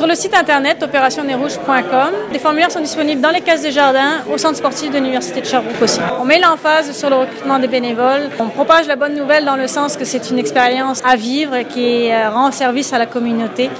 Sur le site internet opérationnerrouge.com, les formulaires sont disponibles dans les cases des jardins, au centre sportif de l'Université de Sherbrooke aussi. On met l'emphase sur le recrutement des bénévoles. On propage la bonne nouvelle dans le sens que c'est une expérience à vivre qui euh, rend service à la communauté.